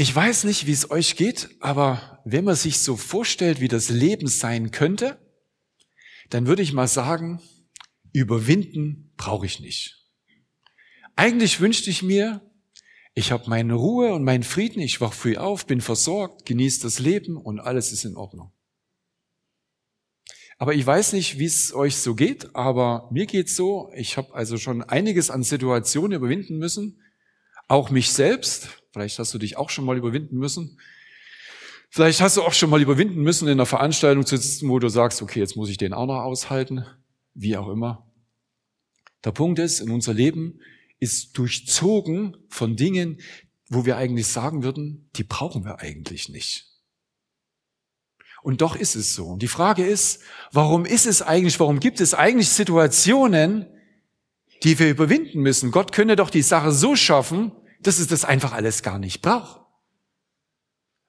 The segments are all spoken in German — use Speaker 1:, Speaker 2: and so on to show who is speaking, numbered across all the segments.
Speaker 1: Ich weiß nicht, wie es euch geht, aber wenn man sich so vorstellt, wie das Leben sein könnte, dann würde ich mal sagen, überwinden brauche ich nicht. Eigentlich wünschte ich mir, ich habe meine Ruhe und meinen Frieden, ich wach früh auf, bin versorgt, genieße das Leben und alles ist in Ordnung. Aber ich weiß nicht, wie es euch so geht, aber mir geht's so, ich habe also schon einiges an Situationen überwinden müssen, auch mich selbst, vielleicht hast du dich auch schon mal überwinden müssen, vielleicht hast du auch schon mal überwinden müssen, in einer Veranstaltung zu sitzen, wo du sagst, okay, jetzt muss ich den auch noch aushalten, wie auch immer. Der Punkt ist, in unser Leben ist durchzogen von Dingen, wo wir eigentlich sagen würden, die brauchen wir eigentlich nicht. Und doch ist es so. Und die Frage ist, warum ist es eigentlich, warum gibt es eigentlich Situationen, die wir überwinden müssen? Gott könne doch die Sache so schaffen, dass es das einfach alles gar nicht braucht.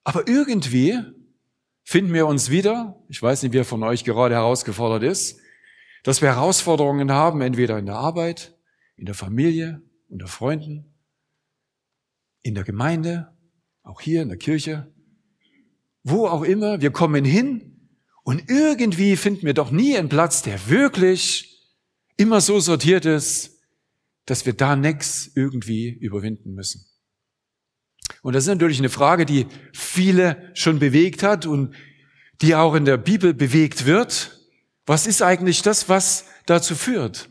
Speaker 1: Aber irgendwie finden wir uns wieder, ich weiß nicht, wer von euch gerade herausgefordert ist, dass wir Herausforderungen haben, entweder in der Arbeit, in der Familie, unter Freunden, in der Gemeinde, auch hier in der Kirche, wo auch immer, wir kommen hin und irgendwie finden wir doch nie einen Platz, der wirklich immer so sortiert ist, dass wir da nichts irgendwie überwinden müssen. Und das ist natürlich eine Frage, die viele schon bewegt hat und die auch in der Bibel bewegt wird. Was ist eigentlich das, was dazu führt?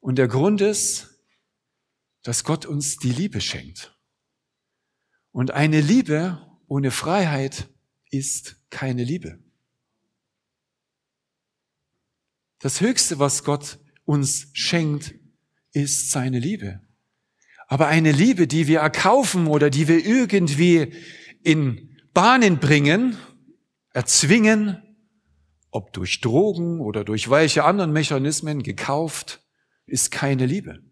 Speaker 1: Und der Grund ist, dass Gott uns die Liebe schenkt. Und eine Liebe ohne Freiheit ist keine Liebe. Das Höchste, was Gott uns schenkt, ist seine Liebe. Aber eine Liebe, die wir erkaufen oder die wir irgendwie in Bahnen bringen, erzwingen, ob durch Drogen oder durch welche anderen Mechanismen gekauft, ist keine Liebe.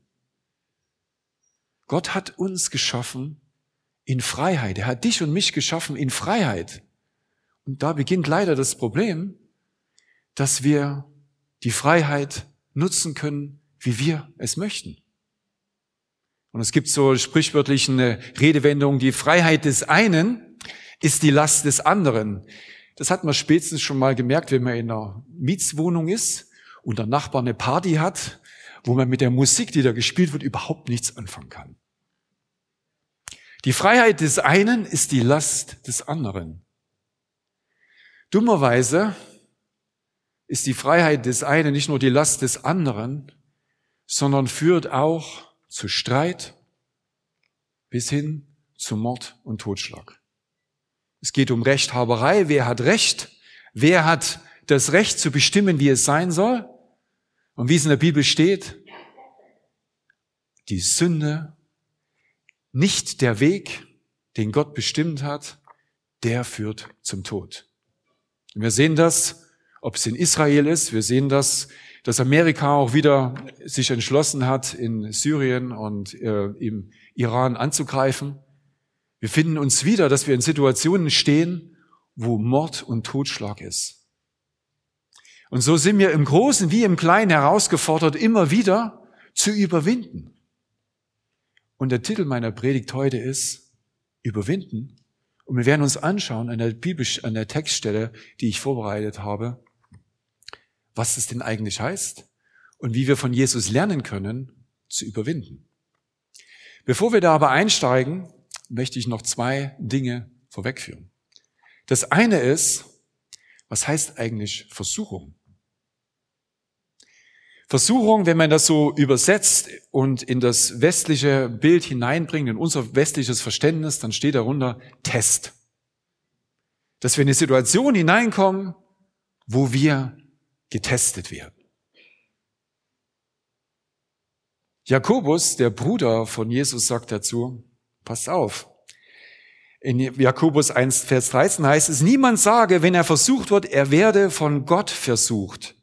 Speaker 1: Gott hat uns geschaffen in Freiheit. Er hat dich und mich geschaffen in Freiheit. Und da beginnt leider das Problem, dass wir die Freiheit nutzen können, wie wir es möchten. Und es gibt so sprichwörtlichen Redewendungen, die Freiheit des einen ist die Last des anderen. Das hat man spätestens schon mal gemerkt, wenn man in einer Mietswohnung ist und der Nachbar eine Party hat wo man mit der Musik, die da gespielt wird, überhaupt nichts anfangen kann. Die Freiheit des einen ist die Last des anderen. Dummerweise ist die Freiheit des einen nicht nur die Last des anderen, sondern führt auch zu Streit bis hin zu Mord und Totschlag. Es geht um Rechthaberei. Wer hat Recht? Wer hat das Recht zu bestimmen, wie es sein soll? Und wie es in der Bibel steht, die Sünde, nicht der Weg, den Gott bestimmt hat, der führt zum Tod. Und wir sehen das, ob es in Israel ist, wir sehen das, dass Amerika auch wieder sich entschlossen hat, in Syrien und äh, im Iran anzugreifen. Wir finden uns wieder, dass wir in Situationen stehen, wo Mord und Totschlag ist. Und so sind wir im Großen wie im Kleinen herausgefordert, immer wieder zu überwinden. Und der Titel meiner Predigt heute ist Überwinden. Und wir werden uns anschauen an der Bibel, an der Textstelle, die ich vorbereitet habe, was es denn eigentlich heißt und wie wir von Jesus lernen können, zu überwinden. Bevor wir da aber einsteigen, möchte ich noch zwei Dinge vorwegführen. Das eine ist, was heißt eigentlich Versuchung? Versuchung, wenn man das so übersetzt und in das westliche Bild hineinbringt, in unser westliches Verständnis, dann steht darunter Test. Dass wir in eine Situation hineinkommen, wo wir getestet werden. Jakobus, der Bruder von Jesus, sagt dazu, passt auf. In Jakobus 1, Vers 13 heißt es, niemand sage, wenn er versucht wird, er werde von Gott versucht.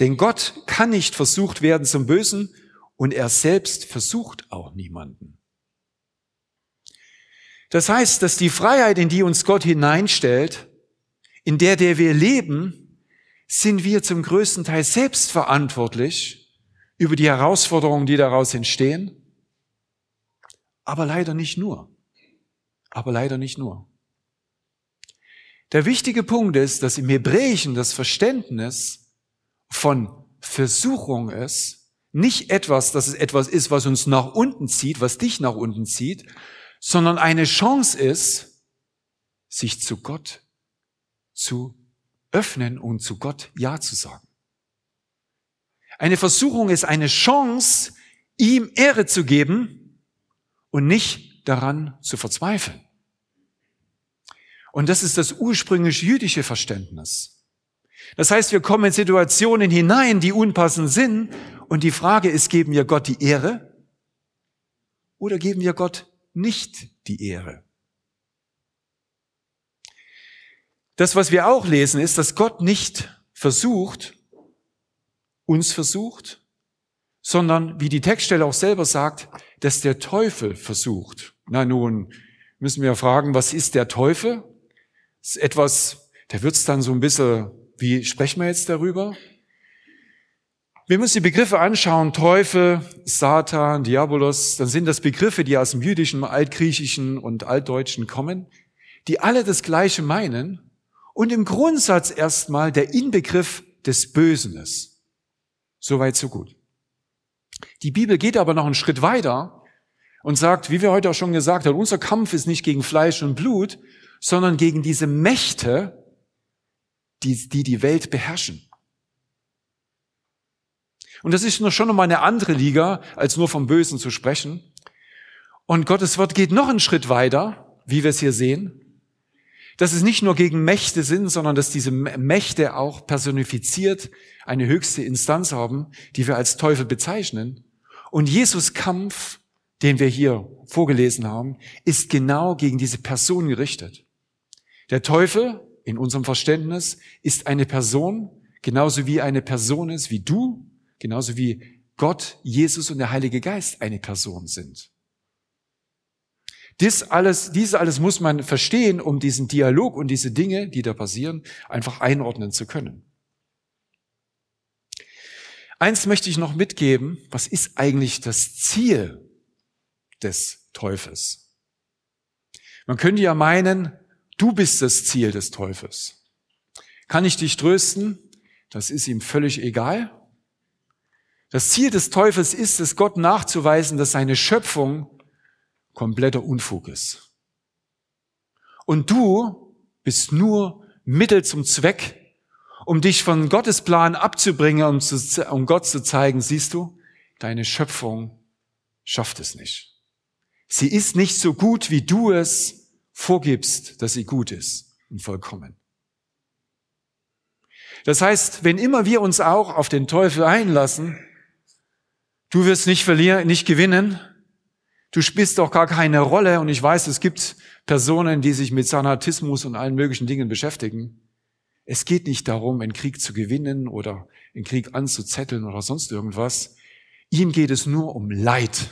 Speaker 1: Denn Gott kann nicht versucht werden zum Bösen und er selbst versucht auch niemanden. Das heißt, dass die Freiheit, in die uns Gott hineinstellt, in der, der wir leben, sind wir zum größten Teil selbst verantwortlich über die Herausforderungen, die daraus entstehen, aber leider nicht nur. aber leider nicht nur. Der wichtige Punkt ist, dass im Hebräischen das Verständnis von Versuchung ist, nicht etwas, dass es etwas ist, was uns nach unten zieht, was dich nach unten zieht, sondern eine Chance ist, sich zu Gott zu öffnen und zu Gott Ja zu sagen. Eine Versuchung ist eine Chance, ihm Ehre zu geben und nicht daran zu verzweifeln. Und das ist das ursprünglich jüdische Verständnis. Das heißt, wir kommen in Situationen hinein, die unpassend sind. Und die Frage ist, geben wir Gott die Ehre oder geben wir Gott nicht die Ehre? Das, was wir auch lesen, ist, dass Gott nicht versucht, uns versucht, sondern, wie die Textstelle auch selber sagt, dass der Teufel versucht. Na nun, müssen wir fragen, was ist der Teufel? Das ist etwas, da wird's dann so ein bisschen, wie sprechen wir jetzt darüber? Wir müssen die Begriffe anschauen, Teufel, Satan, Diabolos, dann sind das Begriffe, die aus dem jüdischen, altgriechischen und altdeutschen kommen, die alle das Gleiche meinen und im Grundsatz erstmal der Inbegriff des Bösen ist. Soweit, so gut. Die Bibel geht aber noch einen Schritt weiter und sagt, wie wir heute auch schon gesagt haben, unser Kampf ist nicht gegen Fleisch und Blut, sondern gegen diese Mächte, die die, die Welt beherrschen. Und das ist schon nochmal eine andere Liga, als nur vom Bösen zu sprechen. Und Gottes Wort geht noch einen Schritt weiter, wie wir es hier sehen, dass es nicht nur gegen Mächte sind, sondern dass diese Mächte auch personifiziert eine höchste Instanz haben, die wir als Teufel bezeichnen. Und Jesus Kampf, den wir hier vorgelesen haben, ist genau gegen diese Person gerichtet. Der Teufel, in unserem Verständnis, ist eine Person, genauso wie eine Person ist, wie du, genauso wie Gott, Jesus und der Heilige Geist eine Person sind. Dies alles, dies alles muss man verstehen, um diesen Dialog und diese Dinge, die da passieren, einfach einordnen zu können. Eins möchte ich noch mitgeben. Was ist eigentlich das Ziel des Teufels? Man könnte ja meinen, Du bist das Ziel des Teufels. Kann ich dich trösten? Das ist ihm völlig egal. Das Ziel des Teufels ist es, Gott nachzuweisen, dass seine Schöpfung kompletter Unfug ist. Und du bist nur Mittel zum Zweck, um dich von Gottes Plan abzubringen, um, zu, um Gott zu zeigen, siehst du, deine Schöpfung schafft es nicht. Sie ist nicht so gut, wie du es vorgibst, dass sie gut ist und vollkommen. Das heißt, wenn immer wir uns auch auf den Teufel einlassen, du wirst nicht verlieren, nicht gewinnen, du spielst doch gar keine Rolle und ich weiß, es gibt Personen, die sich mit Sanatismus und allen möglichen Dingen beschäftigen. Es geht nicht darum, einen Krieg zu gewinnen oder einen Krieg anzuzetteln oder sonst irgendwas. Ihm geht es nur um Leid.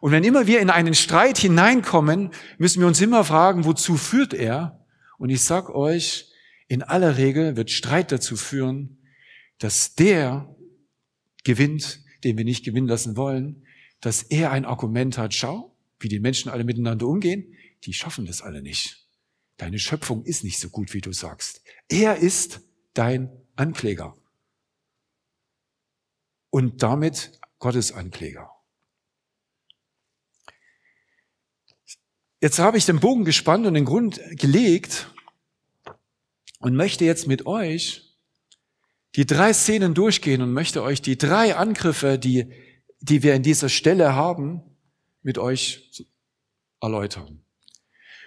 Speaker 1: Und wenn immer wir in einen Streit hineinkommen, müssen wir uns immer fragen, wozu führt er? Und ich sag euch, in aller Regel wird Streit dazu führen, dass der gewinnt, den wir nicht gewinnen lassen wollen, dass er ein Argument hat, schau, wie die Menschen alle miteinander umgehen, die schaffen das alle nicht. Deine Schöpfung ist nicht so gut, wie du sagst. Er ist dein Ankläger. Und damit Gottes Ankläger. Jetzt habe ich den Bogen gespannt und den Grund gelegt und möchte jetzt mit euch die drei Szenen durchgehen und möchte euch die drei Angriffe, die, die wir in dieser Stelle haben, mit euch erläutern.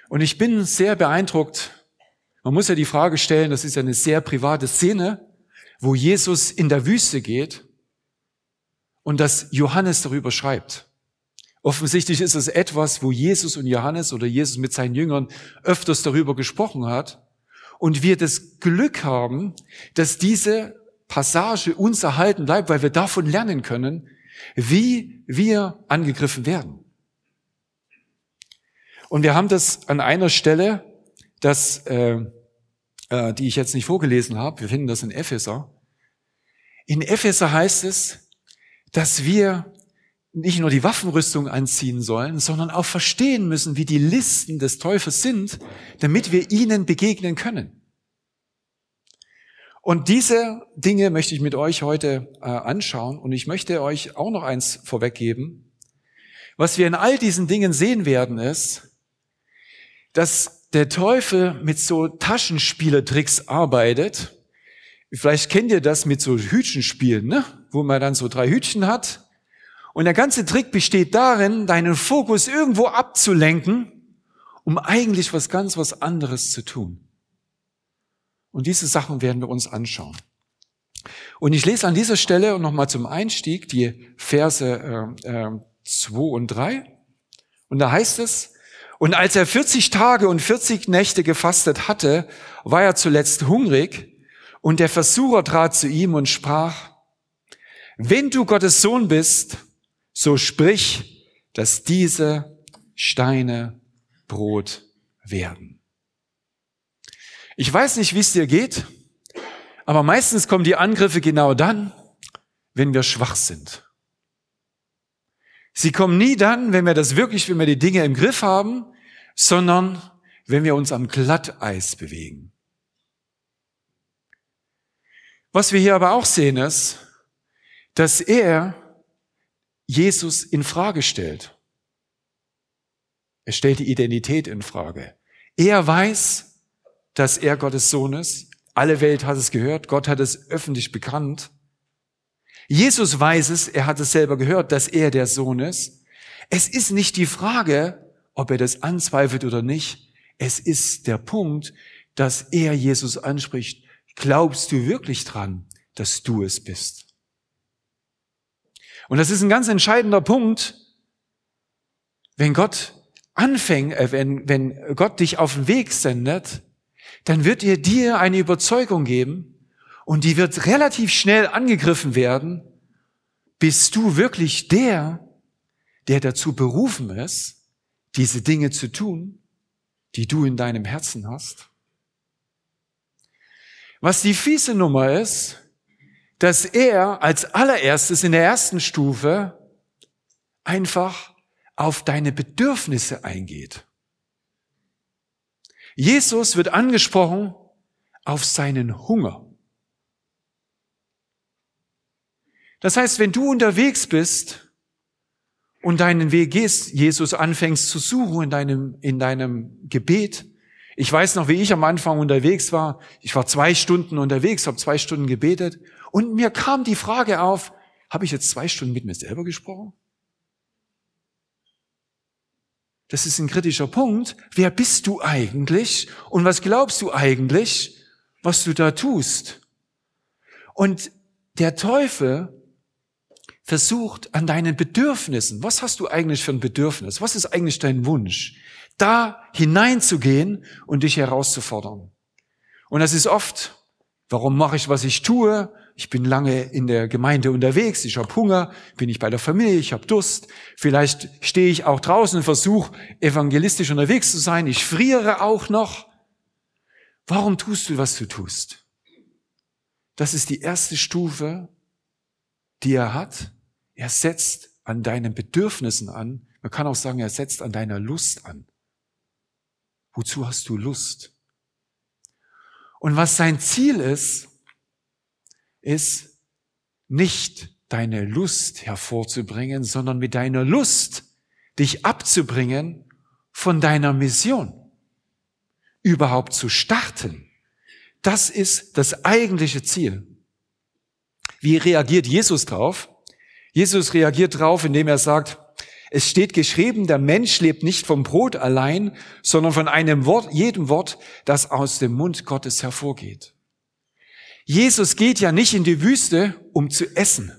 Speaker 1: Und ich bin sehr beeindruckt. Man muss ja die Frage stellen, das ist ja eine sehr private Szene, wo Jesus in der Wüste geht und dass Johannes darüber schreibt. Offensichtlich ist es etwas, wo Jesus und Johannes oder Jesus mit seinen Jüngern öfters darüber gesprochen hat. Und wir das Glück haben, dass diese Passage uns erhalten bleibt, weil wir davon lernen können, wie wir angegriffen werden. Und wir haben das an einer Stelle, das, äh, äh, die ich jetzt nicht vorgelesen habe, wir finden das in Epheser. In Epheser heißt es, dass wir nicht nur die Waffenrüstung anziehen sollen, sondern auch verstehen müssen, wie die Listen des Teufels sind, damit wir ihnen begegnen können. Und diese Dinge möchte ich mit euch heute äh, anschauen und ich möchte euch auch noch eins vorweggeben. Was wir in all diesen Dingen sehen werden, ist, dass der Teufel mit so Taschenspielertricks arbeitet. Vielleicht kennt ihr das mit so Hütchenspielen, ne? wo man dann so drei Hütchen hat und der ganze Trick besteht darin, deinen Fokus irgendwo abzulenken, um eigentlich was ganz was anderes zu tun. Und diese Sachen werden wir uns anschauen. Und ich lese an dieser Stelle nochmal zum Einstieg die Verse äh, äh, 2 und 3. Und da heißt es, und als er 40 Tage und 40 Nächte gefastet hatte, war er zuletzt hungrig, und der Versucher trat zu ihm und sprach, wenn du Gottes Sohn bist, so sprich, dass diese Steine Brot werden. Ich weiß nicht, wie es dir geht, aber meistens kommen die Angriffe genau dann, wenn wir schwach sind. Sie kommen nie dann, wenn wir das wirklich, wenn wir die Dinge im Griff haben, sondern wenn wir uns am Glatteis bewegen. Was wir hier aber auch sehen ist, dass er Jesus in Frage stellt. Er stellt die Identität in Frage. Er weiß, dass er Gottes Sohn ist. Alle Welt hat es gehört. Gott hat es öffentlich bekannt. Jesus weiß es. Er hat es selber gehört, dass er der Sohn ist. Es ist nicht die Frage, ob er das anzweifelt oder nicht. Es ist der Punkt, dass er Jesus anspricht. Glaubst du wirklich dran, dass du es bist? Und das ist ein ganz entscheidender Punkt, wenn Gott anfängt, äh, wenn, wenn Gott dich auf den Weg sendet, dann wird er dir eine Überzeugung geben und die wird relativ schnell angegriffen werden. Bist du wirklich der, der dazu berufen ist, diese Dinge zu tun, die du in deinem Herzen hast? Was die fiese Nummer ist, dass er als allererstes in der ersten Stufe einfach auf deine Bedürfnisse eingeht. Jesus wird angesprochen auf seinen Hunger. Das heißt, wenn du unterwegs bist und deinen Weg gehst, Jesus anfängst zu suchen in deinem, in deinem Gebet, ich weiß noch, wie ich am Anfang unterwegs war. Ich war zwei Stunden unterwegs, habe zwei Stunden gebetet und mir kam die Frage auf, habe ich jetzt zwei Stunden mit mir selber gesprochen? Das ist ein kritischer Punkt. Wer bist du eigentlich? Und was glaubst du eigentlich, was du da tust? Und der Teufel versucht an deinen Bedürfnissen, was hast du eigentlich für ein Bedürfnis? Was ist eigentlich dein Wunsch? Da hineinzugehen und dich herauszufordern. Und das ist oft, warum mache ich, was ich tue? Ich bin lange in der Gemeinde unterwegs, ich habe Hunger, bin ich bei der Familie, ich habe Durst, vielleicht stehe ich auch draußen und versuche evangelistisch unterwegs zu sein, ich friere auch noch. Warum tust du, was du tust? Das ist die erste Stufe, die er hat. Er setzt an deinen Bedürfnissen an. Man kann auch sagen, er setzt an deiner Lust an. Wozu hast du Lust? Und was sein Ziel ist, ist nicht deine Lust hervorzubringen, sondern mit deiner Lust dich abzubringen von deiner Mission. Überhaupt zu starten. Das ist das eigentliche Ziel. Wie reagiert Jesus drauf? Jesus reagiert drauf, indem er sagt, es steht geschrieben, der Mensch lebt nicht vom Brot allein, sondern von einem Wort, jedem Wort, das aus dem Mund Gottes hervorgeht. Jesus geht ja nicht in die Wüste, um zu essen.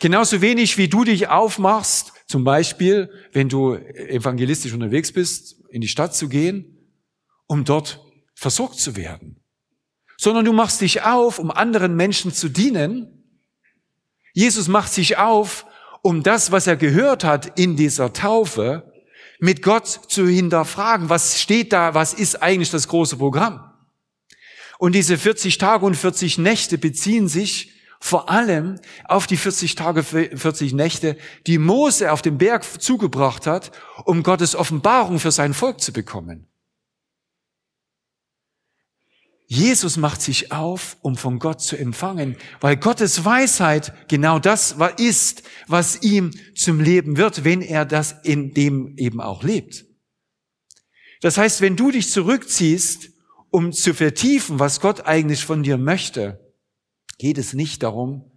Speaker 1: Genauso wenig wie du dich aufmachst, zum Beispiel, wenn du evangelistisch unterwegs bist, in die Stadt zu gehen, um dort versorgt zu werden. Sondern du machst dich auf, um anderen Menschen zu dienen. Jesus macht sich auf, um das, was er gehört hat in dieser Taufe, mit Gott zu hinterfragen. Was steht da? Was ist eigentlich das große Programm? Und diese 40 Tage und 40 Nächte beziehen sich vor allem auf die 40 Tage, 40 Nächte, die Mose auf dem Berg zugebracht hat, um Gottes Offenbarung für sein Volk zu bekommen. Jesus macht sich auf, um von Gott zu empfangen, weil Gottes Weisheit genau das ist, was ihm zum Leben wird, wenn er das in dem eben auch lebt. Das heißt, wenn du dich zurückziehst, um zu vertiefen, was Gott eigentlich von dir möchte, geht es nicht darum,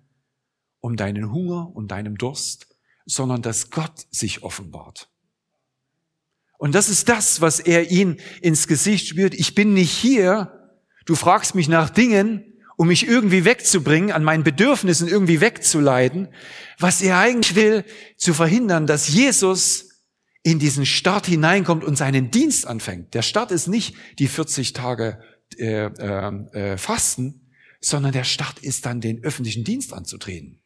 Speaker 1: um deinen Hunger und deinem Durst, sondern dass Gott sich offenbart. Und das ist das, was er ihn ins Gesicht spürt. Ich bin nicht hier, Du fragst mich nach Dingen, um mich irgendwie wegzubringen, an meinen Bedürfnissen irgendwie wegzuleiten. Was er eigentlich will, zu verhindern, dass Jesus in diesen Start hineinkommt und seinen Dienst anfängt. Der Start ist nicht die 40 Tage äh, äh, äh, Fasten, sondern der Start ist dann den öffentlichen Dienst anzutreten.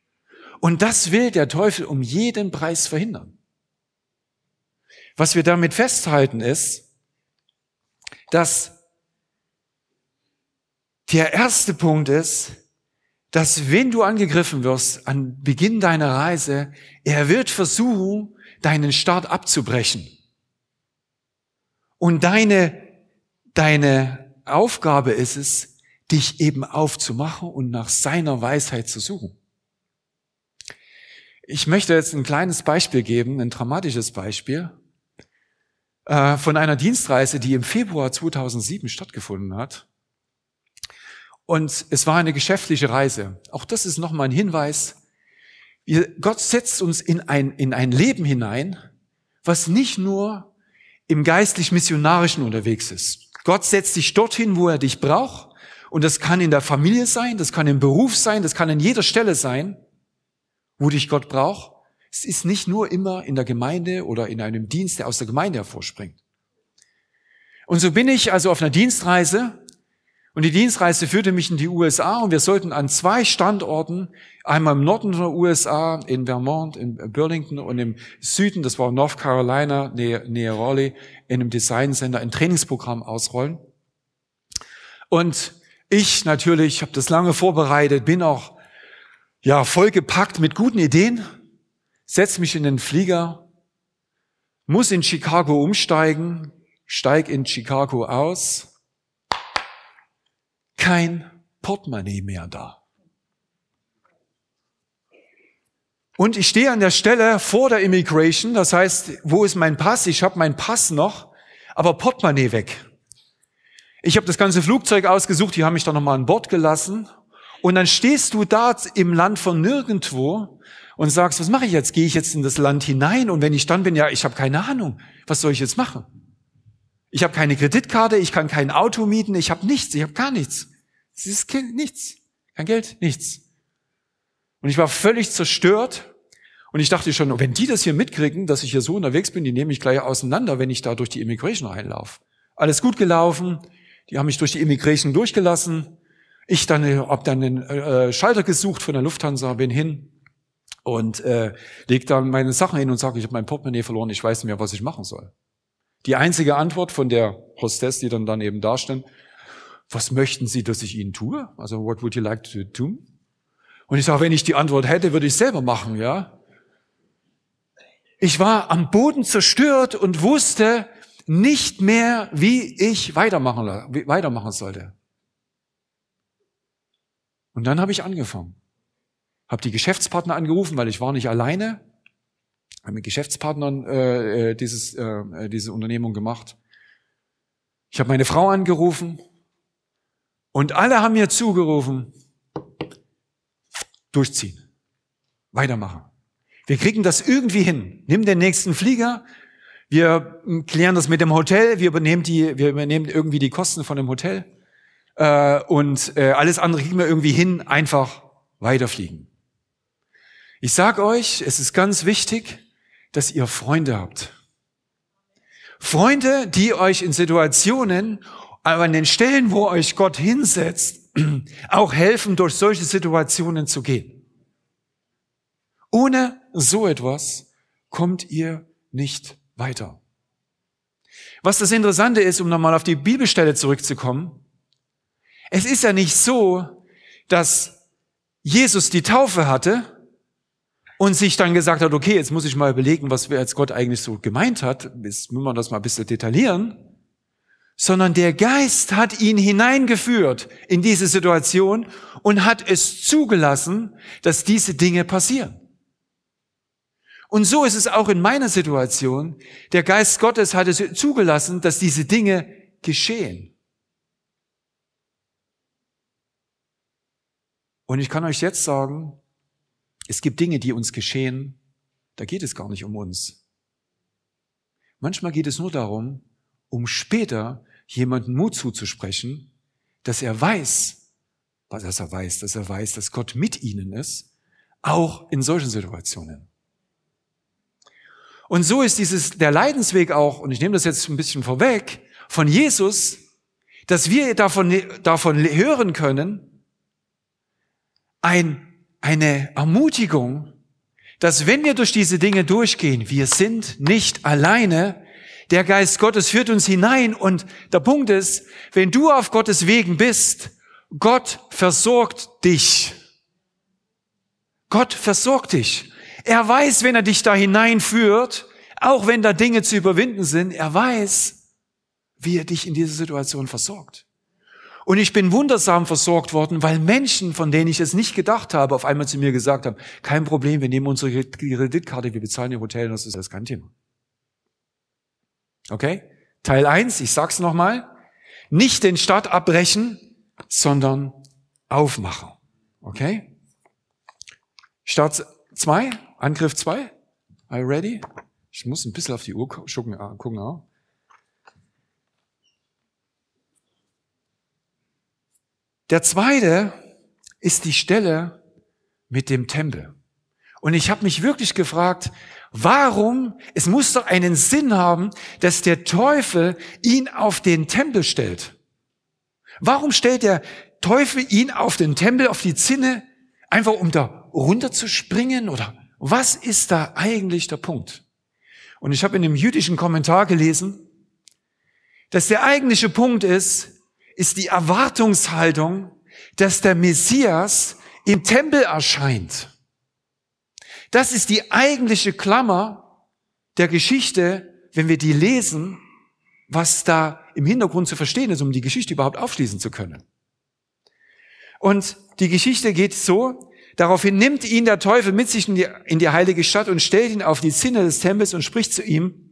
Speaker 1: Und das will der Teufel um jeden Preis verhindern. Was wir damit festhalten ist, dass der erste Punkt ist, dass wenn du angegriffen wirst an Beginn deiner Reise, er wird versuchen, deinen Start abzubrechen. Und deine, deine Aufgabe ist es, dich eben aufzumachen und nach seiner Weisheit zu suchen. Ich möchte jetzt ein kleines Beispiel geben, ein dramatisches Beispiel äh, von einer Dienstreise, die im Februar 2007 stattgefunden hat. Und es war eine geschäftliche Reise. Auch das ist nochmal ein Hinweis. Gott setzt uns in ein, in ein Leben hinein, was nicht nur im geistlich-missionarischen unterwegs ist. Gott setzt dich dorthin, wo er dich braucht. Und das kann in der Familie sein, das kann im Beruf sein, das kann in jeder Stelle sein, wo dich Gott braucht. Es ist nicht nur immer in der Gemeinde oder in einem Dienst, der aus der Gemeinde hervorspringt. Und so bin ich also auf einer Dienstreise und die Dienstreise führte mich in die USA und wir sollten an zwei Standorten, einmal im Norden der USA, in Vermont, in Burlington und im Süden, das war North Carolina, nähe, nähe Raleigh, in einem Design Center ein Trainingsprogramm ausrollen. Und ich natürlich habe das lange vorbereitet, bin auch ja vollgepackt mit guten Ideen, setz mich in den Flieger, muss in Chicago umsteigen, steig in Chicago aus kein Portemonnaie mehr da. Und ich stehe an der Stelle vor der Immigration, das heißt, wo ist mein Pass? Ich habe meinen Pass noch, aber Portemonnaie weg. Ich habe das ganze Flugzeug ausgesucht, die haben mich dann nochmal an Bord gelassen. Und dann stehst du da im Land von nirgendwo und sagst, was mache ich jetzt? Gehe ich jetzt in das Land hinein? Und wenn ich dann bin, ja, ich habe keine Ahnung, was soll ich jetzt machen? Ich habe keine Kreditkarte, ich kann kein Auto mieten, ich habe nichts, ich habe gar nichts. Es ist nichts. Kein Geld, nichts. Und ich war völlig zerstört. Und ich dachte schon, wenn die das hier mitkriegen, dass ich hier so unterwegs bin, die nehmen mich gleich auseinander, wenn ich da durch die Immigration reinlaufe. Alles gut gelaufen. Die haben mich durch die Immigration durchgelassen. Ich dann hab dann den äh, Schalter gesucht von der Lufthansa, bin hin und äh, leg dann meine Sachen hin und sage, ich habe mein Portemonnaie verloren, ich weiß nicht mehr, was ich machen soll. Die einzige Antwort von der Hostess, die dann daneben da stand, was möchten Sie, dass ich Ihnen tue? Also, what would you like to do? Und ich sage, wenn ich die Antwort hätte, würde ich selber machen, ja. Ich war am Boden zerstört und wusste nicht mehr, wie ich weitermachen, weitermachen sollte. Und dann habe ich angefangen. Habe die Geschäftspartner angerufen, weil ich war nicht alleine. Habe mit Geschäftspartnern äh, äh dieses, äh, diese Unternehmung gemacht. Ich habe meine Frau angerufen, und alle haben mir zugerufen, durchziehen, weitermachen. Wir kriegen das irgendwie hin. Nimm den nächsten Flieger. Wir klären das mit dem Hotel. Wir übernehmen die, wir übernehmen irgendwie die Kosten von dem Hotel. Äh, und äh, alles andere kriegen wir irgendwie hin. Einfach weiterfliegen. Ich sag euch, es ist ganz wichtig, dass ihr Freunde habt. Freunde, die euch in Situationen aber an den Stellen, wo euch Gott hinsetzt, auch helfen, durch solche Situationen zu gehen. Ohne so etwas kommt ihr nicht weiter. Was das Interessante ist, um nochmal auf die Bibelstelle zurückzukommen, es ist ja nicht so, dass Jesus die Taufe hatte und sich dann gesagt hat, okay, jetzt muss ich mal überlegen, was wir jetzt Gott eigentlich so gemeint hat, jetzt muss man das mal ein bisschen detaillieren, sondern der Geist hat ihn hineingeführt in diese Situation und hat es zugelassen, dass diese Dinge passieren. Und so ist es auch in meiner Situation. Der Geist Gottes hat es zugelassen, dass diese Dinge geschehen. Und ich kann euch jetzt sagen, es gibt Dinge, die uns geschehen, da geht es gar nicht um uns. Manchmal geht es nur darum, um später jemanden Mut zuzusprechen, dass er weiß, was er weiß, dass er weiß, dass Gott mit ihnen ist, auch in solchen Situationen. Und so ist dieses, der Leidensweg auch, und ich nehme das jetzt ein bisschen vorweg, von Jesus, dass wir davon, davon hören können, ein, eine Ermutigung, dass wenn wir durch diese Dinge durchgehen, wir sind nicht alleine, der Geist Gottes führt uns hinein und der Punkt ist, wenn du auf Gottes Wegen bist, Gott versorgt dich. Gott versorgt dich. Er weiß, wenn er dich da hineinführt, auch wenn da Dinge zu überwinden sind, er weiß, wie er dich in dieser Situation versorgt. Und ich bin wundersam versorgt worden, weil Menschen, von denen ich es nicht gedacht habe, auf einmal zu mir gesagt haben, kein Problem, wir nehmen unsere Kreditkarte, wir bezahlen ihr Hotel, das ist alles kein Thema. Okay? Teil eins, ich sag's nochmal, nicht den Start abbrechen, sondern aufmachen. Okay? Start zwei. Angriff zwei. Are you ready? Ich muss ein bisschen auf die Uhr gucken. Ah, gucken auch. Der zweite ist die Stelle mit dem Tempel. Und ich habe mich wirklich gefragt, warum, es muss doch einen Sinn haben, dass der Teufel ihn auf den Tempel stellt. Warum stellt der Teufel ihn auf den Tempel, auf die Zinne, einfach um da runterzuspringen oder was ist da eigentlich der Punkt? Und ich habe in dem jüdischen Kommentar gelesen, dass der eigentliche Punkt ist, ist die Erwartungshaltung, dass der Messias im Tempel erscheint. Das ist die eigentliche Klammer der Geschichte, wenn wir die lesen, was da im Hintergrund zu verstehen ist, um die Geschichte überhaupt aufschließen zu können. Und die Geschichte geht so, Daraufhin nimmt ihn der Teufel mit sich in die, in die heilige Stadt und stellt ihn auf die Zinne des Tempels und spricht zu ihm,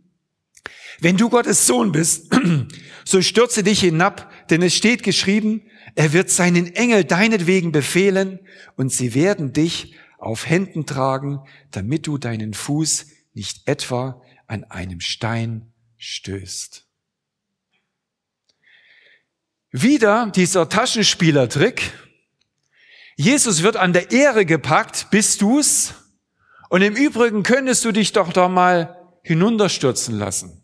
Speaker 1: wenn du Gottes Sohn bist, so stürze dich hinab, denn es steht geschrieben, er wird seinen Engel deinetwegen befehlen und sie werden dich auf Händen tragen, damit du deinen Fuß nicht etwa an einem Stein stößt. Wieder dieser Taschenspielertrick, Jesus wird an der Ehre gepackt, bist du's? Und im Übrigen könntest du dich doch da mal hinunterstürzen lassen.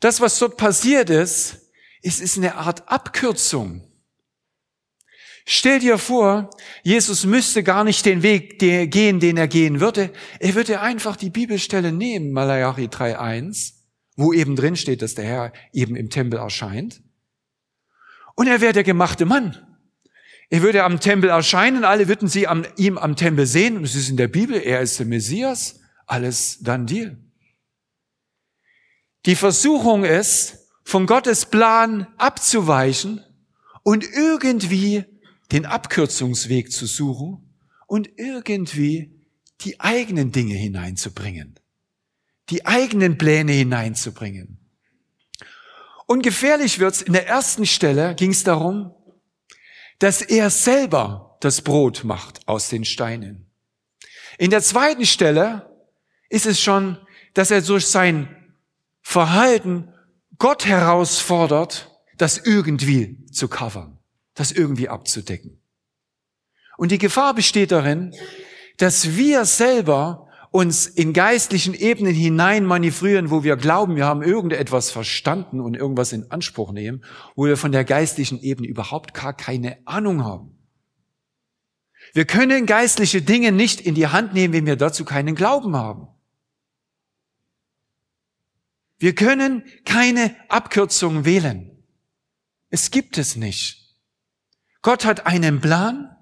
Speaker 1: Das, was dort passiert ist, ist, ist eine Art Abkürzung. Stell dir vor, Jesus müsste gar nicht den Weg gehen, den er gehen würde. Er würde einfach die Bibelstelle nehmen, Malachi 3.1, wo eben drin steht, dass der Herr eben im Tempel erscheint. Und er wäre der gemachte Mann. Er würde am Tempel erscheinen, alle würden sie am, ihm am Tempel sehen. Und es ist in der Bibel, er ist der Messias. Alles dann Deal. Die Versuchung ist, von Gottes Plan abzuweichen und irgendwie den Abkürzungsweg zu suchen und irgendwie die eigenen Dinge hineinzubringen, die eigenen Pläne hineinzubringen. Und gefährlich wird's. In der ersten Stelle ging es darum, dass er selber das Brot macht aus den Steinen. In der zweiten Stelle ist es schon, dass er durch sein Verhalten Gott herausfordert, das irgendwie zu covern, das irgendwie abzudecken. Und die Gefahr besteht darin, dass wir selber uns in geistlichen Ebenen hinein manövrieren, wo wir glauben, wir haben irgendetwas verstanden und irgendwas in Anspruch nehmen, wo wir von der geistlichen Ebene überhaupt gar keine Ahnung haben. Wir können geistliche Dinge nicht in die Hand nehmen, wenn wir dazu keinen Glauben haben. Wir können keine Abkürzung wählen. Es gibt es nicht. Gott hat einen Plan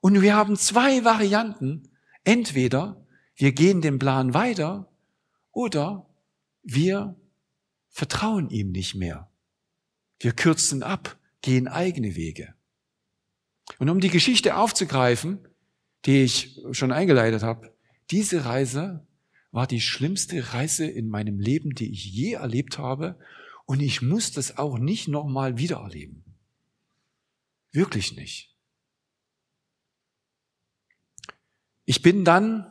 Speaker 1: Und wir haben zwei Varianten. Entweder wir gehen den Plan weiter oder wir vertrauen ihm nicht mehr. Wir kürzen ab, gehen eigene Wege. Und um die Geschichte aufzugreifen, die ich schon eingeleitet habe, diese Reise war die schlimmste Reise in meinem Leben, die ich je erlebt habe. Und ich muss das auch nicht nochmal wieder erleben. Wirklich nicht. Ich bin dann,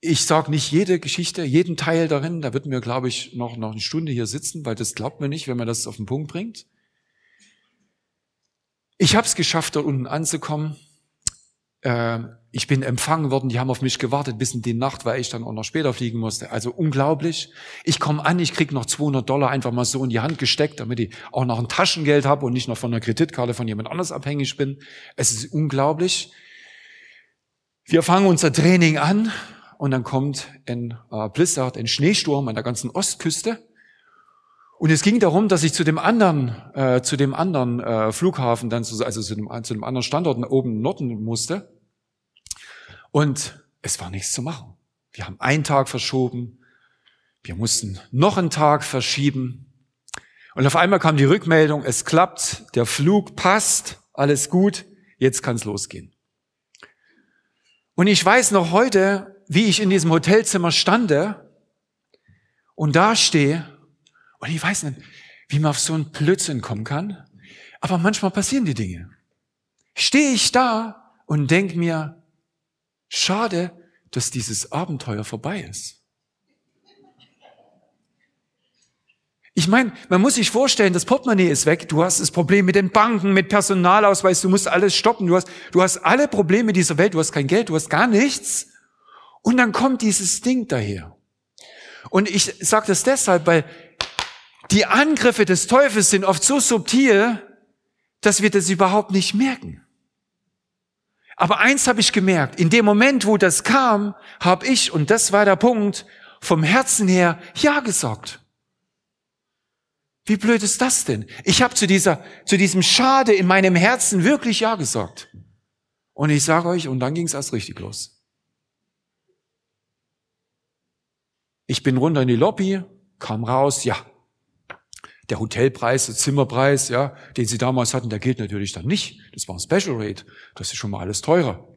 Speaker 1: ich sage nicht jede Geschichte, jeden Teil darin, da wird mir, glaube ich, noch, noch eine Stunde hier sitzen, weil das glaubt mir nicht, wenn man das auf den Punkt bringt. Ich habe es geschafft, dort unten anzukommen. Äh, ich bin empfangen worden, die haben auf mich gewartet bis in die Nacht, weil ich dann auch noch später fliegen musste. Also unglaublich. Ich komme an, ich krieg noch 200 Dollar einfach mal so in die Hand gesteckt, damit ich auch noch ein Taschengeld habe und nicht noch von einer Kreditkarte von jemand anders abhängig bin. Es ist unglaublich. Wir fangen unser Training an und dann kommt ein äh, Blizzard, ein Schneesturm an der ganzen Ostküste. Und es ging darum, dass ich zu dem anderen, äh, zu dem anderen äh, Flughafen dann, zu, also zu dem, zu dem anderen Standort oben im Norden musste. Und es war nichts zu machen. Wir haben einen Tag verschoben. Wir mussten noch einen Tag verschieben. Und auf einmal kam die Rückmeldung, es klappt, der Flug passt, alles gut, jetzt kann es losgehen. Und ich weiß noch heute, wie ich in diesem Hotelzimmer stande und da stehe und ich weiß nicht, wie man auf so einen Blödsinn kommen kann, aber manchmal passieren die Dinge. Stehe ich da und denk mir, Schade, dass dieses Abenteuer vorbei ist. Ich meine, man muss sich vorstellen, das Portemonnaie ist weg, du hast das Problem mit den Banken, mit Personalausweis, du musst alles stoppen, du hast, du hast alle Probleme dieser Welt, du hast kein Geld, du hast gar nichts. Und dann kommt dieses Ding daher. Und ich sage das deshalb, weil die Angriffe des Teufels sind oft so subtil, dass wir das überhaupt nicht merken. Aber eins habe ich gemerkt, in dem Moment, wo das kam, habe ich, und das war der Punkt, vom Herzen her Ja gesagt. Wie blöd ist das denn? Ich habe zu dieser, zu diesem Schade in meinem Herzen wirklich Ja gesagt. Und ich sage euch, und dann ging es erst richtig los. Ich bin runter in die Lobby, kam raus, ja, der Hotelpreis, der Zimmerpreis, ja, den sie damals hatten, der gilt natürlich dann nicht. Das war ein Special Rate. Das ist schon mal alles teurer.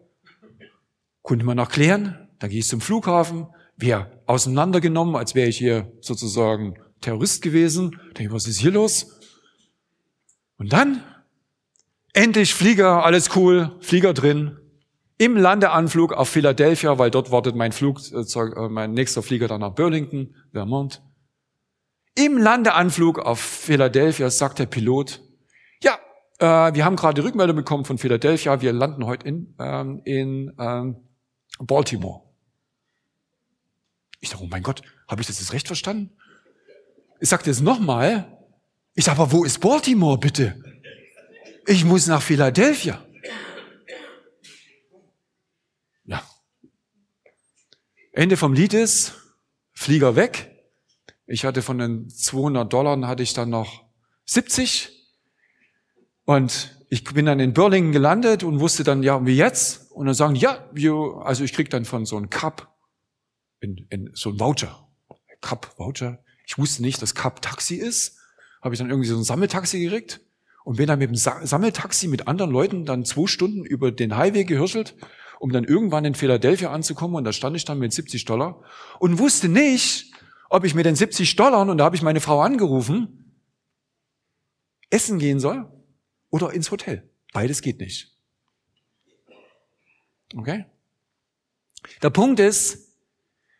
Speaker 1: Konnte man erklären, dann gehe ich zum Flughafen, wäre auseinandergenommen, als wäre ich hier sozusagen Terrorist gewesen. Denke, was ist hier los? Und dann, endlich Flieger, alles cool, Flieger drin, im Landeanflug auf Philadelphia, weil dort wartet mein Flugzeug, äh, mein nächster Flieger dann nach Burlington, Vermont. Im Landeanflug auf Philadelphia sagt der Pilot, ja, äh, wir haben gerade Rückmeldung bekommen von Philadelphia, wir landen heute in, ähm, in ähm, Baltimore. Ich dachte, oh mein Gott, habe ich das jetzt recht verstanden? Ich sagte es nochmal. Ich sage, aber wo ist Baltimore bitte? Ich muss nach Philadelphia. Ja. Ende vom Lied ist, Flieger weg, ich hatte von den 200 Dollar hatte ich dann noch 70. Und ich bin dann in Burlington gelandet und wusste dann, ja, wie jetzt? Und dann sagen, ja, wir, also ich krieg dann von so einem Cup, in, in, so ein Voucher. Cup, Voucher. Ich wusste nicht, dass Cup Taxi ist. Habe ich dann irgendwie so ein Sammeltaxi gekriegt und bin dann mit dem Sammeltaxi mit anderen Leuten dann zwei Stunden über den Highway gehirschelt, um dann irgendwann in Philadelphia anzukommen. Und da stand ich dann mit 70 Dollar und wusste nicht, ob ich mit den 70 Dollar, und da habe ich meine Frau angerufen, essen gehen soll oder ins Hotel. Beides geht nicht. Okay? Der Punkt ist,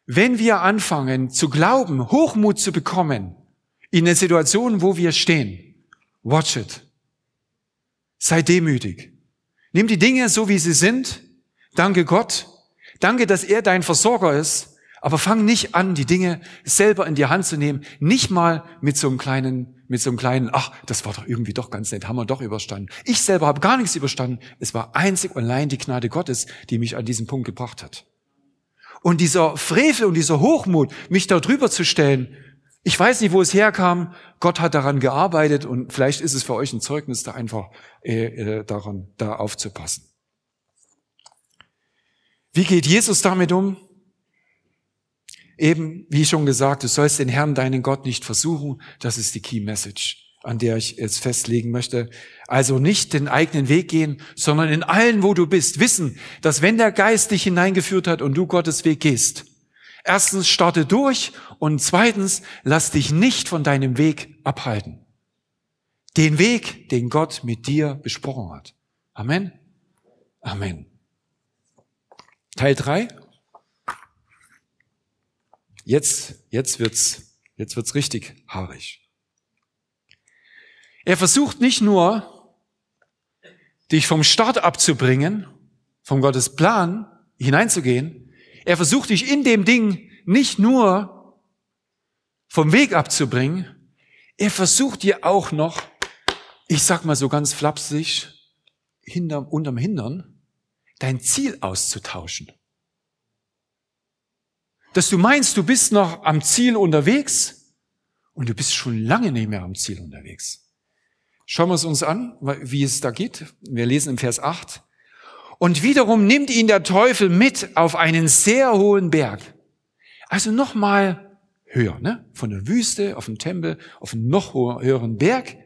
Speaker 1: wenn wir anfangen zu glauben, Hochmut zu bekommen, in der Situation, wo wir stehen, watch it. Sei demütig. Nimm die Dinge so, wie sie sind. Danke Gott. Danke, dass er dein Versorger ist. Aber fang nicht an, die Dinge selber in die Hand zu nehmen. Nicht mal mit so einem kleinen, mit so einem kleinen, ach, das war doch irgendwie doch ganz nett, haben wir doch überstanden. Ich selber habe gar nichts überstanden. Es war einzig und allein die Gnade Gottes, die mich an diesen Punkt gebracht hat. Und dieser Frevel und dieser Hochmut, mich da drüber zu stellen, Ich weiß nicht, wo es herkam. Gott hat daran gearbeitet und vielleicht ist es für euch ein Zeugnis, da einfach äh, äh, daran da aufzupassen. Wie geht Jesus damit um? Eben, wie schon gesagt, du sollst den Herrn, deinen Gott, nicht versuchen. Das ist die Key Message, an der ich jetzt festlegen möchte. Also nicht den eigenen Weg gehen, sondern in allen, wo du bist, wissen, dass wenn der Geist dich hineingeführt hat und du Gottes Weg gehst, erstens starte durch und zweitens lass dich nicht von deinem Weg abhalten. Den Weg, den Gott mit dir besprochen hat. Amen. Amen. Teil drei. Jetzt, jetzt wird's, jetzt wird's richtig haarig. Er versucht nicht nur, dich vom Start abzubringen, vom Gottes Plan hineinzugehen. Er versucht dich in dem Ding nicht nur vom Weg abzubringen, er versucht dir auch noch, ich sag mal so ganz flapsig, hinterm, unterm Hindern, dein Ziel auszutauschen. Dass du meinst, du bist noch am Ziel unterwegs und du bist schon lange nicht mehr am Ziel unterwegs. Schauen wir es uns an, wie es da geht. Wir lesen im Vers 8. Und wiederum nimmt ihn der Teufel mit auf einen sehr hohen Berg. Also nochmal höher, ne? Von der Wüste auf den Tempel, auf einen noch höheren Berg.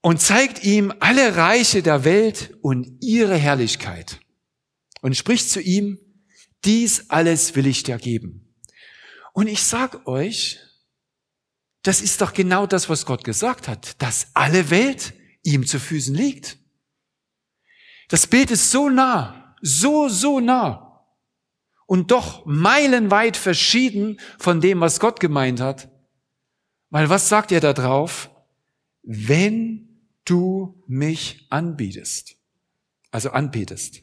Speaker 1: Und zeigt ihm alle Reiche der Welt und ihre Herrlichkeit. Und spricht zu ihm, dies alles will ich dir geben. Und ich sag euch, das ist doch genau das, was Gott gesagt hat, dass alle Welt ihm zu Füßen liegt. Das Bild ist so nah, so, so nah und doch meilenweit verschieden von dem, was Gott gemeint hat. Weil was sagt er da drauf? Wenn du mich anbietest, also anbetest.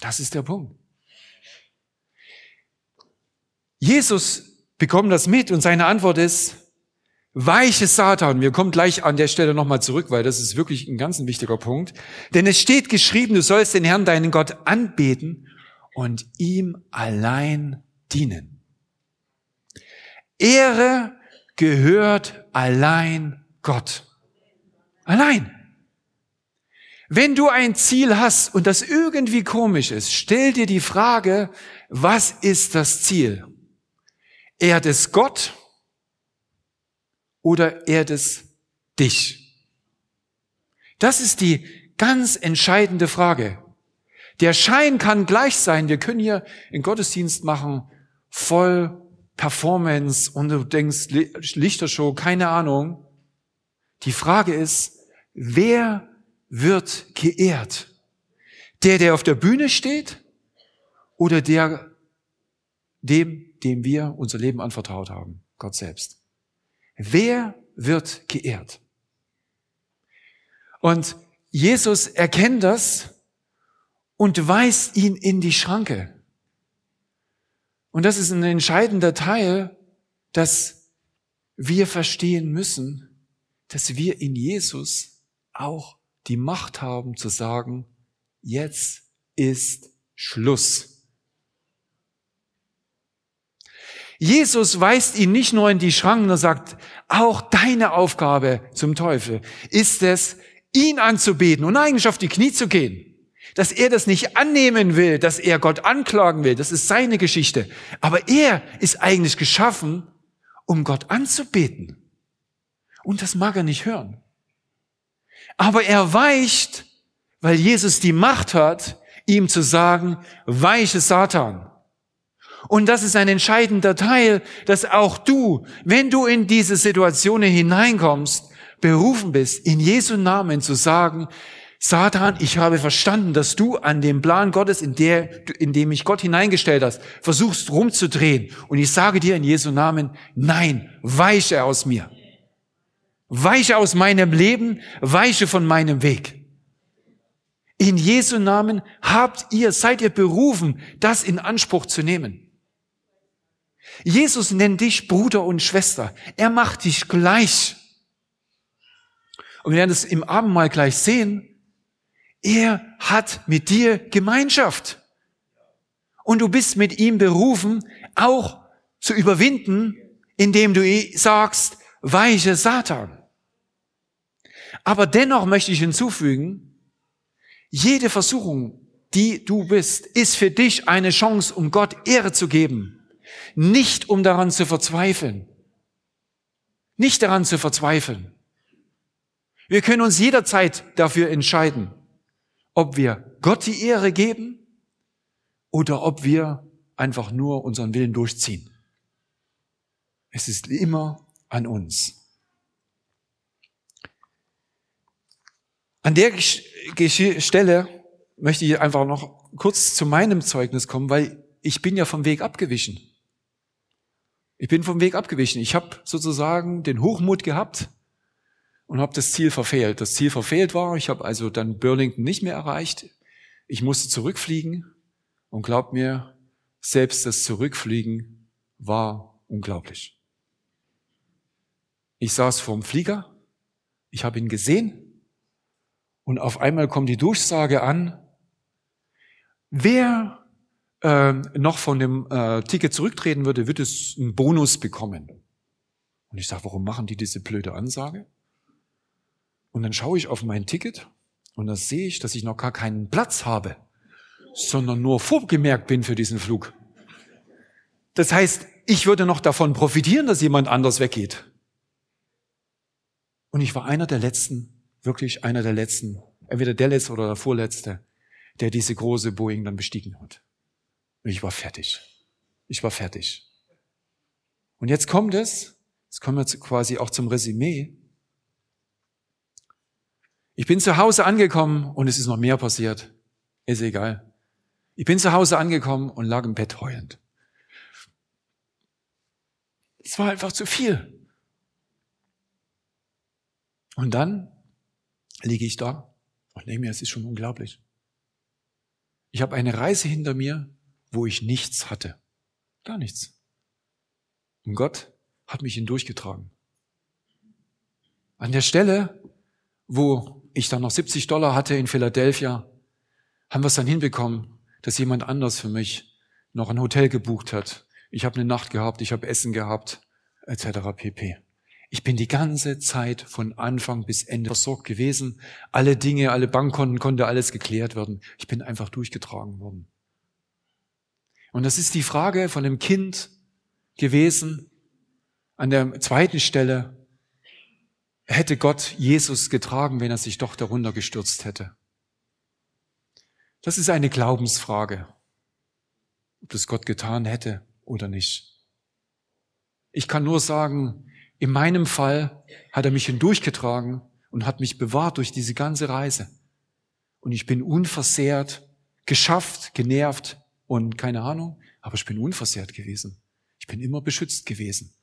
Speaker 1: Das ist der Punkt. Jesus bekommen das mit und seine Antwort ist, weiche Satan. Wir kommen gleich an der Stelle nochmal zurück, weil das ist wirklich ein ganz wichtiger Punkt. Denn es steht geschrieben, du sollst den Herrn, deinen Gott, anbeten und ihm allein dienen. Ehre gehört allein Gott. Allein. Wenn du ein Ziel hast und das irgendwie komisch ist, stell dir die Frage, was ist das Ziel? Ehrt es Gott oder ehrt es dich? Das ist die ganz entscheidende Frage. Der Schein kann gleich sein. Wir können hier in Gottesdienst machen, voll Performance und du denkst Lichtershow, keine Ahnung. Die Frage ist, wer wird geehrt? Der, der auf der Bühne steht oder der, dem, dem wir unser Leben anvertraut haben, Gott selbst. Wer wird geehrt? Und Jesus erkennt das und weist ihn in die Schranke. Und das ist ein entscheidender Teil, dass wir verstehen müssen, dass wir in Jesus auch die Macht haben zu sagen, jetzt ist Schluss. Jesus weist ihn nicht nur in die Schranken und sagt, auch deine Aufgabe zum Teufel ist es, ihn anzubeten und eigentlich auf die Knie zu gehen. Dass er das nicht annehmen will, dass er Gott anklagen will, das ist seine Geschichte. Aber er ist eigentlich geschaffen, um Gott anzubeten. Und das mag er nicht hören. Aber er weicht, weil Jesus die Macht hat, ihm zu sagen, weiche Satan. Und das ist ein entscheidender Teil, dass auch du, wenn du in diese Situationen hineinkommst, berufen bist, in Jesu Namen zu sagen, Satan, ich habe verstanden, dass du an dem Plan Gottes, in, der, in dem ich Gott hineingestellt hast, versuchst rumzudrehen. Und ich sage dir in Jesu Namen, nein, weiche aus mir. Weiche aus meinem Leben, weiche von meinem Weg. In Jesu Namen habt ihr, seid ihr berufen, das in Anspruch zu nehmen. Jesus nennt dich Bruder und Schwester. Er macht dich gleich. Und wir werden es im Abendmahl gleich sehen. Er hat mit dir Gemeinschaft. Und du bist mit ihm berufen, auch zu überwinden, indem du sagst, weiche Satan. Aber dennoch möchte ich hinzufügen, jede Versuchung, die du bist, ist für dich eine Chance, um Gott Ehre zu geben, nicht um daran zu verzweifeln. Nicht daran zu verzweifeln. Wir können uns jederzeit dafür entscheiden, ob wir Gott die Ehre geben oder ob wir einfach nur unseren Willen durchziehen. Es ist immer an uns. An der Stelle möchte ich einfach noch kurz zu meinem Zeugnis kommen, weil ich bin ja vom Weg abgewichen. Ich bin vom Weg abgewichen. Ich habe sozusagen den Hochmut gehabt und habe das Ziel verfehlt. Das Ziel verfehlt war, ich habe also dann Burlington nicht mehr erreicht. Ich musste zurückfliegen und glaubt mir, selbst das Zurückfliegen war unglaublich. Ich saß vorm Flieger, ich habe ihn gesehen und auf einmal kommt die Durchsage an, wer äh, noch von dem äh, Ticket zurücktreten würde, wird es einen Bonus bekommen. Und ich sage, warum machen die diese blöde Ansage? Und dann schaue ich auf mein Ticket und da sehe ich, dass ich noch gar keinen Platz habe, sondern nur vorgemerkt bin für diesen Flug. Das heißt, ich würde noch davon profitieren, dass jemand anders weggeht. Und ich war einer der letzten, wirklich einer der letzten, entweder der letzte oder der vorletzte, der diese große Boeing dann bestiegen hat. Und ich war fertig. Ich war fertig. Und jetzt kommt es, jetzt kommen wir quasi auch zum Resümee. Ich bin zu Hause angekommen und es ist noch mehr passiert. Ist egal. Ich bin zu Hause angekommen und lag im Bett heulend. Es war einfach zu viel. Und dann liege ich da und nehme mir, es ist schon unglaublich. Ich habe eine Reise hinter mir, wo ich nichts hatte. Gar nichts. Und Gott hat mich hindurchgetragen. An der Stelle, wo ich dann noch 70 Dollar hatte in Philadelphia, haben wir es dann hinbekommen, dass jemand anders für mich noch ein Hotel gebucht hat. Ich habe eine Nacht gehabt, ich habe Essen gehabt, etc. pp. Ich bin die ganze Zeit von Anfang bis Ende versorgt gewesen. Alle Dinge, alle Bankkonten konnte alles geklärt werden. Ich bin einfach durchgetragen worden. Und das ist die Frage von dem Kind gewesen. An der zweiten Stelle hätte Gott Jesus getragen, wenn er sich doch darunter gestürzt hätte. Das ist eine Glaubensfrage, ob das Gott getan hätte oder nicht. Ich kann nur sagen, in meinem Fall hat er mich hindurchgetragen und hat mich bewahrt durch diese ganze Reise. Und ich bin unversehrt, geschafft, genervt, und keine Ahnung, aber ich bin unversehrt gewesen. Ich bin immer beschützt gewesen.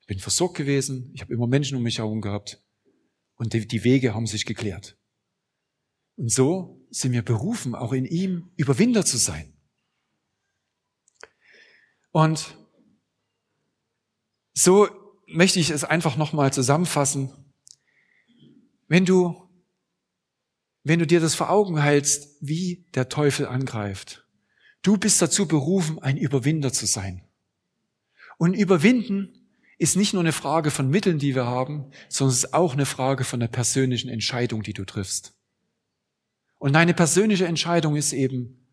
Speaker 1: Ich bin versorgt gewesen, ich habe immer Menschen um mich herum gehabt und die, die Wege haben sich geklärt. Und so sind wir berufen, auch in ihm Überwinder zu sein. Und so möchte ich es einfach nochmal zusammenfassen. Wenn du, wenn du dir das vor Augen hältst, wie der Teufel angreift, Du bist dazu berufen, ein Überwinder zu sein. Und überwinden ist nicht nur eine Frage von Mitteln, die wir haben, sondern es ist auch eine Frage von der persönlichen Entscheidung, die du triffst. Und deine persönliche Entscheidung ist eben,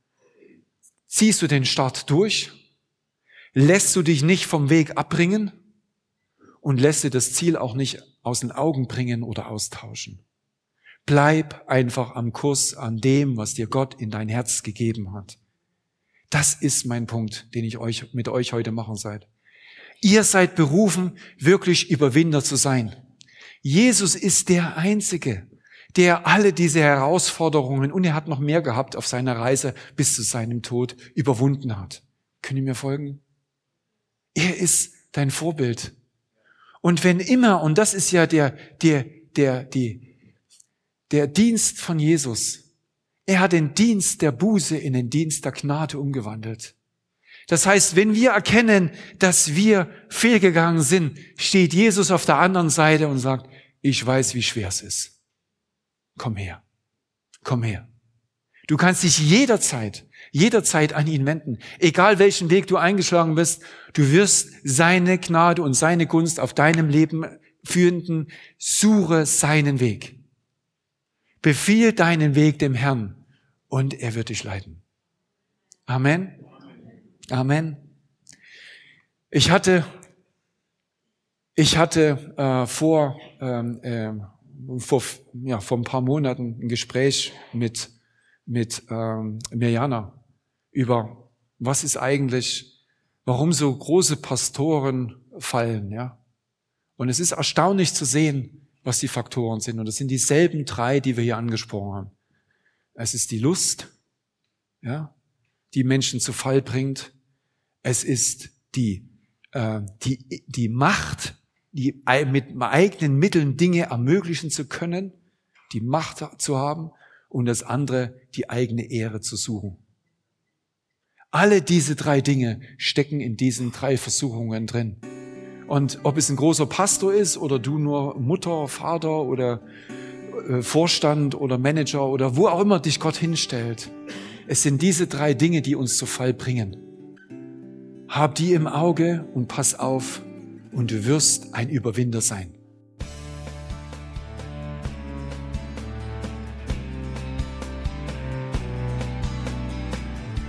Speaker 1: ziehst du den Start durch, lässt du dich nicht vom Weg abbringen und lässt dir das Ziel auch nicht aus den Augen bringen oder austauschen. Bleib einfach am Kurs an dem, was dir Gott in dein Herz gegeben hat. Das ist mein Punkt, den ich euch mit euch heute machen seid. Ihr seid berufen, wirklich Überwinder zu sein. Jesus ist der Einzige, der alle diese Herausforderungen, und er hat noch mehr gehabt auf seiner Reise bis zu seinem Tod, überwunden hat. Können ihr mir folgen? Er ist dein Vorbild. Und wenn immer, und das ist ja der, der, der, die, der Dienst von Jesus, er hat den Dienst der Buße in den Dienst der Gnade umgewandelt. Das heißt, wenn wir erkennen, dass wir fehlgegangen sind, steht Jesus auf der anderen Seite und sagt, ich weiß, wie schwer es ist. Komm her. Komm her. Du kannst dich jederzeit jederzeit an ihn wenden. Egal welchen Weg du eingeschlagen bist, du wirst seine Gnade und seine Gunst auf deinem Leben führenden, suche seinen Weg. Befiehl deinen Weg dem Herrn und er wird dich leiten. Amen. Amen. Ich hatte, ich hatte äh, vor, ähm, äh, vor, ja, vor ein paar Monaten ein Gespräch mit, mit ähm, Mirjana über, was ist eigentlich, warum so große Pastoren fallen, ja. Und es ist erstaunlich zu sehen, was die Faktoren sind. Und es sind dieselben drei, die wir hier angesprochen haben. Es ist die Lust, ja, die Menschen zu Fall bringt. Es ist die, äh, die, die Macht, die mit eigenen Mitteln Dinge ermöglichen zu können, die Macht zu haben und das andere, die eigene Ehre zu suchen. Alle diese drei Dinge stecken in diesen drei Versuchungen drin. Und ob es ein großer Pastor ist oder du nur Mutter, Vater oder äh, Vorstand oder Manager oder wo auch immer dich Gott hinstellt, es sind diese drei Dinge, die uns zu Fall bringen. Hab die im Auge und pass auf und du wirst ein Überwinder sein.